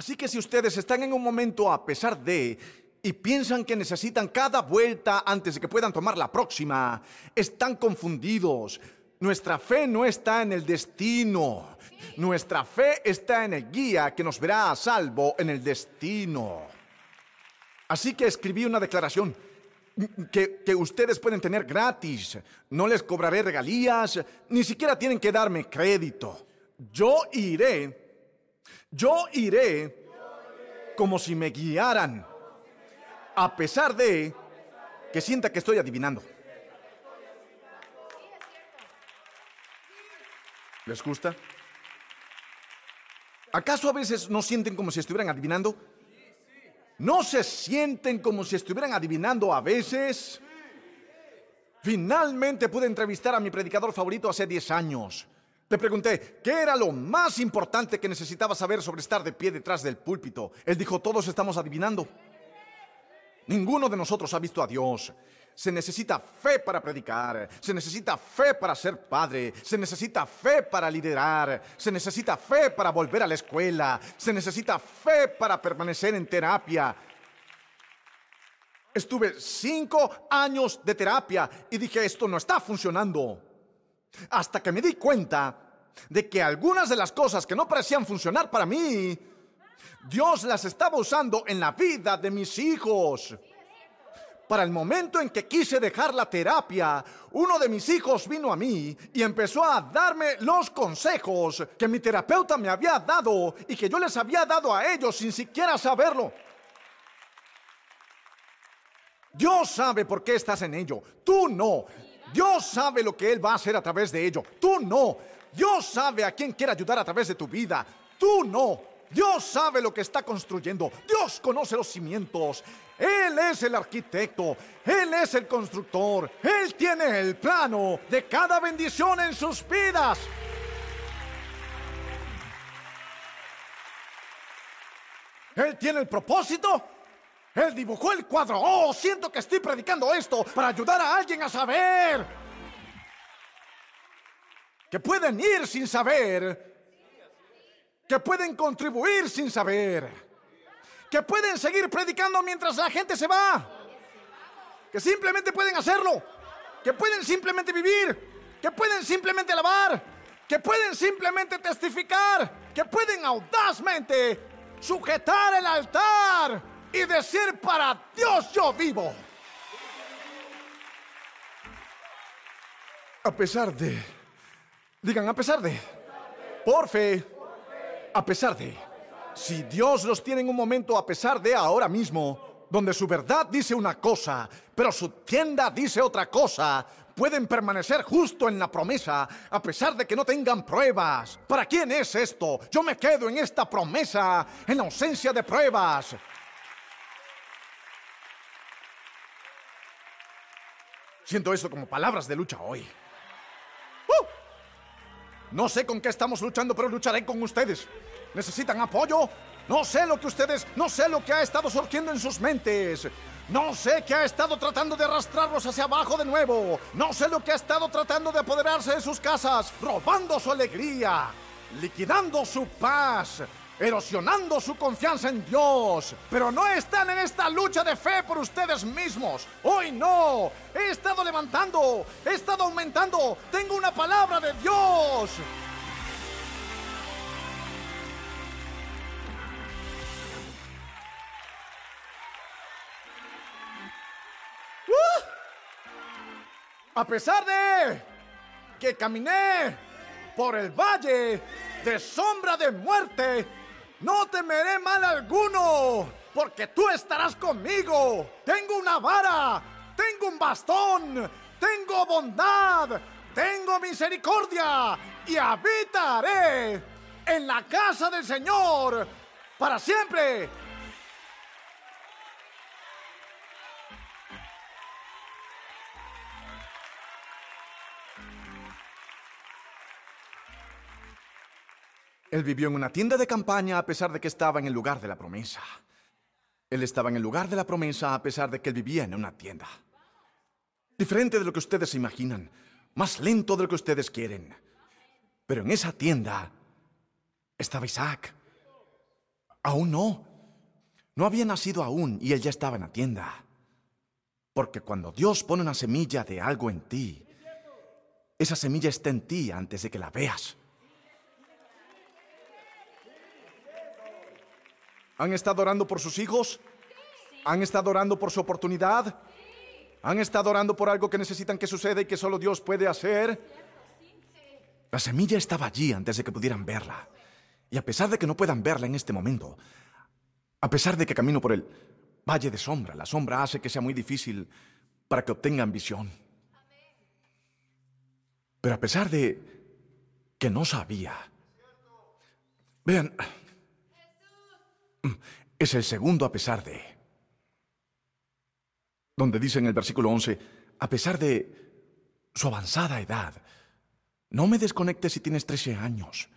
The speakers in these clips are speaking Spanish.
Así que si ustedes están en un momento a pesar de y piensan que necesitan cada vuelta antes de que puedan tomar la próxima, están confundidos. Nuestra fe no está en el destino. Nuestra fe está en el guía que nos verá a salvo en el destino. Así que escribí una declaración que, que, ustedes pueden tener gratis. No les cobraré regalías, ni siquiera tienen que darme crédito. Yo iré, yo iré como si me guiaran, a pesar de que sienta que estoy adivinando. ¿Les gusta? ¿Acaso a veces no sienten como si estuvieran adivinando? ¿No se sienten como si estuvieran adivinando a veces? Finalmente pude entrevistar a mi predicador favorito hace 10 años. Le pregunté, ¿qué era lo más importante que necesitaba saber sobre estar de pie detrás del púlpito? Él dijo, todos estamos adivinando. Ninguno de nosotros ha visto a Dios. Se necesita fe para predicar, se necesita fe para ser padre, se necesita fe para liderar, se necesita fe para volver a la escuela, se necesita fe para permanecer en terapia. Estuve cinco años de terapia y dije, esto no está funcionando. Hasta que me di cuenta de que algunas de las cosas que no parecían funcionar para mí, Dios las estaba usando en la vida de mis hijos. Para el momento en que quise dejar la terapia, uno de mis hijos vino a mí y empezó a darme los consejos que mi terapeuta me había dado y que yo les había dado a ellos sin siquiera saberlo. Dios sabe por qué estás en ello. Tú no. Dios sabe lo que Él va a hacer a través de ello. Tú no. Dios sabe a quién quiere ayudar a través de tu vida. Tú no. Dios sabe lo que está construyendo. Dios conoce los cimientos. Él es el arquitecto, Él es el constructor, Él tiene el plano de cada bendición en sus vidas. Él tiene el propósito. Él dibujó el cuadro. Oh, siento que estoy predicando esto para ayudar a alguien a saber. Que pueden ir sin saber. Que pueden contribuir sin saber. Que pueden seguir predicando mientras la gente se va, que simplemente pueden hacerlo, que pueden simplemente vivir, que pueden simplemente alabar, que pueden simplemente testificar, que pueden audazmente sujetar el altar y decir para Dios yo vivo. A pesar de, digan, a pesar de, por fe, a pesar de. Si Dios los tiene en un momento a pesar de ahora mismo, donde su verdad dice una cosa, pero su tienda dice otra cosa, pueden permanecer justo en la promesa a pesar de que no tengan pruebas. ¿Para quién es esto? Yo me quedo en esta promesa en ausencia de pruebas. Siento eso como palabras de lucha hoy. ¡Uh! No sé con qué estamos luchando, pero lucharé con ustedes. ¿Necesitan apoyo? No sé lo que ustedes, no sé lo que ha estado surgiendo en sus mentes. No sé qué ha estado tratando de arrastrarlos hacia abajo de nuevo. No sé lo que ha estado tratando de apoderarse de sus casas, robando su alegría, liquidando su paz, erosionando su confianza en Dios. Pero no están en esta lucha de fe por ustedes mismos. Hoy no. He estado levantando, he estado aumentando. Tengo una palabra de Dios. A pesar de que caminé por el valle de sombra de muerte, no temeré mal alguno, porque tú estarás conmigo. Tengo una vara, tengo un bastón, tengo bondad, tengo misericordia y habitaré en la casa del Señor para siempre. Él vivió en una tienda de campaña a pesar de que estaba en el lugar de la promesa. Él estaba en el lugar de la promesa a pesar de que él vivía en una tienda. Diferente de lo que ustedes se imaginan, más lento de lo que ustedes quieren. Pero en esa tienda estaba Isaac. Aún no. No había nacido aún y él ya estaba en la tienda. Porque cuando Dios pone una semilla de algo en ti, esa semilla está en ti antes de que la veas. ¿Han estado orando por sus hijos? ¿Han estado orando por su oportunidad? ¿Han estado orando por algo que necesitan que suceda y que solo Dios puede hacer? La semilla estaba allí antes de que pudieran verla. Y a pesar de que no puedan verla en este momento, a pesar de que camino por el valle de sombra, la sombra hace que sea muy difícil para que obtengan visión. Pero a pesar de que no sabía, vean, es el segundo a pesar de, donde dice en el versículo 11, a pesar de su avanzada edad, no me desconectes si tienes 13 años.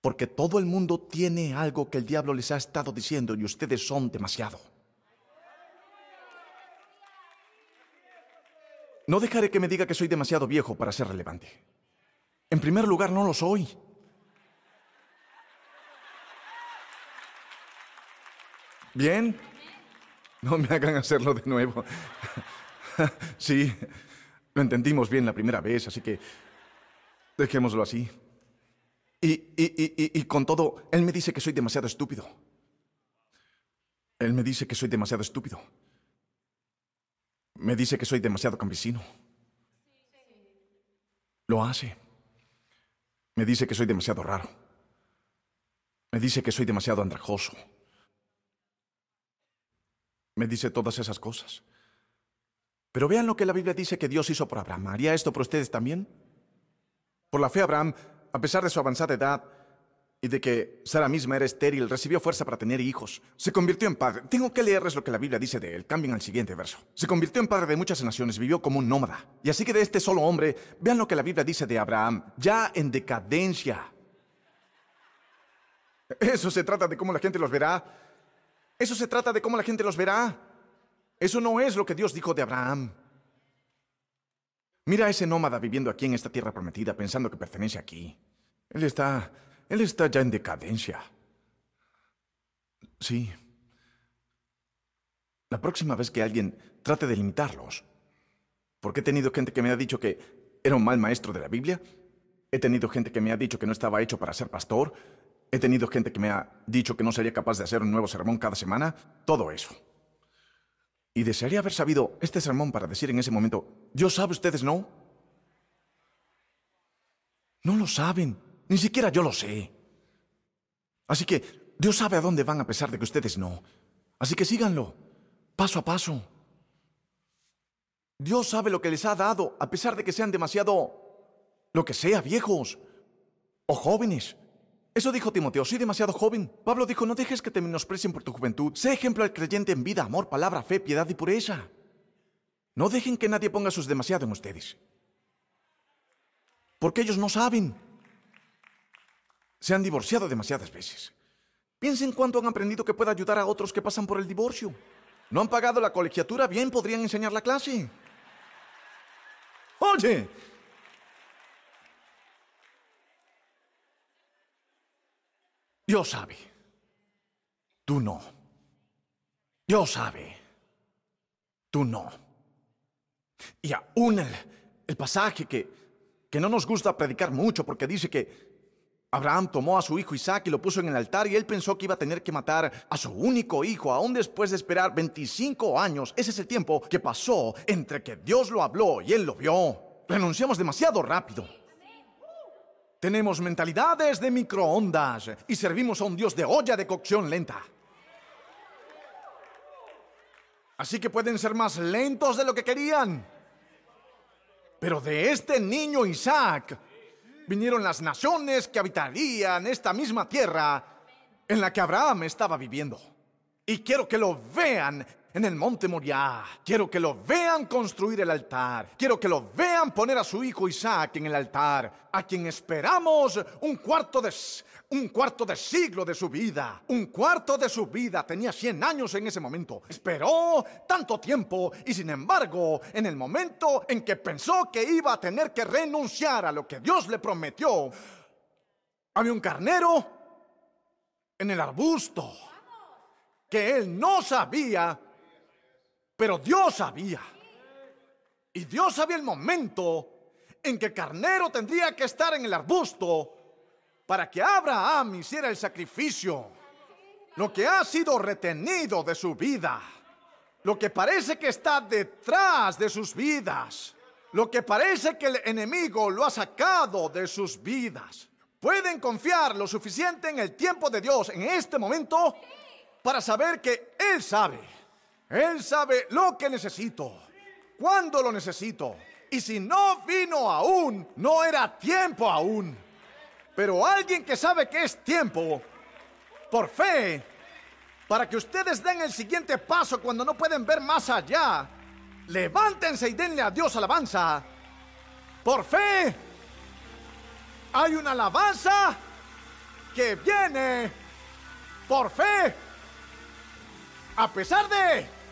Porque todo el mundo tiene algo que el diablo les ha estado diciendo y ustedes son demasiado. No dejaré que me diga que soy demasiado viejo para ser relevante. En primer lugar, no lo soy. Bien, no me hagan hacerlo de nuevo. sí, lo entendimos bien la primera vez, así que dejémoslo así. Y, y, y, con todo, él me dice que soy demasiado estúpido. Él me dice que soy demasiado estúpido. Me dice que soy demasiado campesino. Lo hace. Me dice que soy demasiado raro. Me dice que soy demasiado andrajoso. Me dice todas esas cosas. Pero vean lo que la Biblia dice que Dios hizo por Abraham. ¿Haría esto por ustedes también? Por la fe, Abraham, a pesar de su avanzada edad, y de que Sara misma era estéril, recibió fuerza para tener hijos. Se convirtió en padre. Tengo que leerles lo que la Biblia dice de él. Cambien al siguiente verso. Se convirtió en padre de muchas naciones, vivió como un nómada. Y así que de este solo hombre, vean lo que la Biblia dice de Abraham, ya en decadencia. Eso se trata de cómo la gente los verá. Eso se trata de cómo la gente los verá. Eso no es lo que Dios dijo de Abraham. Mira a ese nómada viviendo aquí en esta tierra prometida, pensando que pertenece aquí. Él está él está ya en decadencia. Sí. La próxima vez que alguien trate de limitarlos, porque he tenido gente que me ha dicho que era un mal maestro de la Biblia, he tenido gente que me ha dicho que no estaba hecho para ser pastor, he tenido gente que me ha dicho que no sería capaz de hacer un nuevo sermón cada semana, todo eso. Y desearía haber sabido este sermón para decir en ese momento, Dios sabe, ustedes no. No lo saben. Ni siquiera yo lo sé. Así que Dios sabe a dónde van a pesar de que ustedes no. Así que síganlo, paso a paso. Dios sabe lo que les ha dado, a pesar de que sean demasiado, lo que sea, viejos o jóvenes. Eso dijo Timoteo, soy demasiado joven. Pablo dijo, no dejes que te menosprecien por tu juventud. Sé ejemplo al creyente en vida, amor, palabra, fe, piedad y pureza. No dejen que nadie ponga sus demasiado en ustedes. Porque ellos no saben se han divorciado demasiadas veces. Piensen cuánto han aprendido que puede ayudar a otros que pasan por el divorcio. No han pagado la colegiatura, bien podrían enseñar la clase. Oye, Dios sabe. Tú no. Dios sabe. Tú no. Y aún el, el pasaje que, que no nos gusta predicar mucho porque dice que Abraham tomó a su hijo Isaac y lo puso en el altar y él pensó que iba a tener que matar a su único hijo, aún después de esperar 25 años. Ese es el tiempo que pasó entre que Dios lo habló y él lo vio. Renunciamos demasiado rápido. Tenemos mentalidades de microondas y servimos a un Dios de olla de cocción lenta. Así que pueden ser más lentos de lo que querían. Pero de este niño Isaac vinieron las naciones que habitarían esta misma tierra en la que Abraham estaba viviendo. Y quiero que lo vean en el monte Moriah. Quiero que lo vean construir el altar. Quiero que lo vean poner a su hijo Isaac en el altar, a quien esperamos un cuarto de un cuarto de siglo de su vida. Un cuarto de su vida. Tenía 100 años en ese momento. Esperó tanto tiempo y sin embargo, en el momento en que pensó que iba a tener que renunciar a lo que Dios le prometió, había un carnero en el arbusto, que él no sabía, pero Dios sabía. Y Dios sabía el momento en que Carnero tendría que estar en el arbusto para que Abraham hiciera el sacrificio. Lo que ha sido retenido de su vida, lo que parece que está detrás de sus vidas, lo que parece que el enemigo lo ha sacado de sus vidas. Pueden confiar lo suficiente en el tiempo de Dios en este momento para saber que Él sabe. Él sabe lo que necesito, cuándo lo necesito. Y si no vino aún, no era tiempo aún. Pero alguien que sabe que es tiempo, por fe, para que ustedes den el siguiente paso cuando no pueden ver más allá, levántense y denle a Dios alabanza. Por fe, hay una alabanza que viene por fe, a pesar de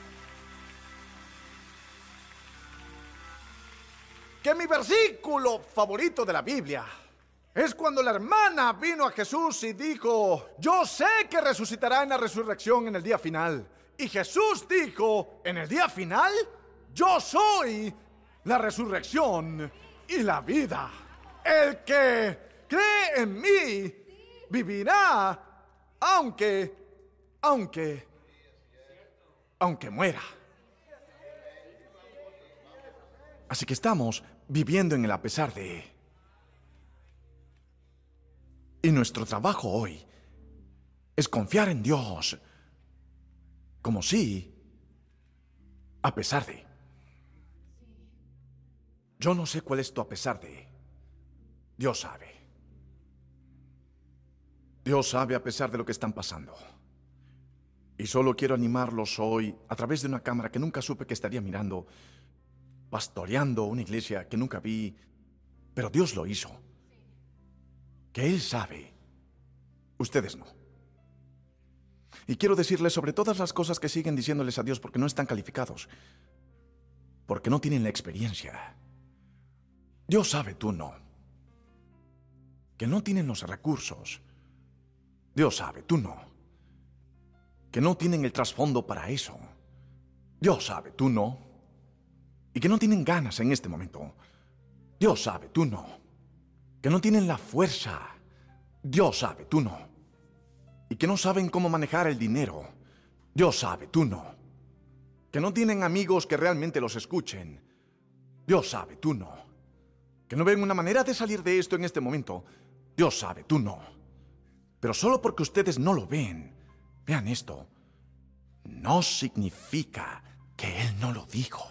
que mi versículo favorito de la Biblia es cuando la hermana vino a Jesús y dijo, yo sé que resucitará en la resurrección en el día final. Y Jesús dijo, en el día final, yo soy la resurrección y la vida. El que cree en mí vivirá aunque, aunque, aunque muera. Así que estamos viviendo en el a pesar de... Y nuestro trabajo hoy es confiar en Dios como si, a pesar de. Yo no sé cuál es tu a pesar de. Dios sabe. Dios sabe a pesar de lo que están pasando. Y solo quiero animarlos hoy a través de una cámara que nunca supe que estaría mirando, pastoreando una iglesia que nunca vi, pero Dios lo hizo que Él sabe. Ustedes no. Y quiero decirles sobre todas las cosas que siguen diciéndoles a Dios porque no están calificados, porque no tienen la experiencia. Dios sabe, tú no. Que no tienen los recursos. Dios sabe, tú no. Que no tienen el trasfondo para eso. Dios sabe, tú no. Y que no tienen ganas en este momento. Dios sabe, tú no que no tienen la fuerza. Dios sabe, tú no. Y que no saben cómo manejar el dinero. Dios sabe, tú no. Que no tienen amigos que realmente los escuchen. Dios sabe, tú no. Que no ven una manera de salir de esto en este momento. Dios sabe, tú no. Pero solo porque ustedes no lo ven, vean esto, no significa que Él no lo dijo.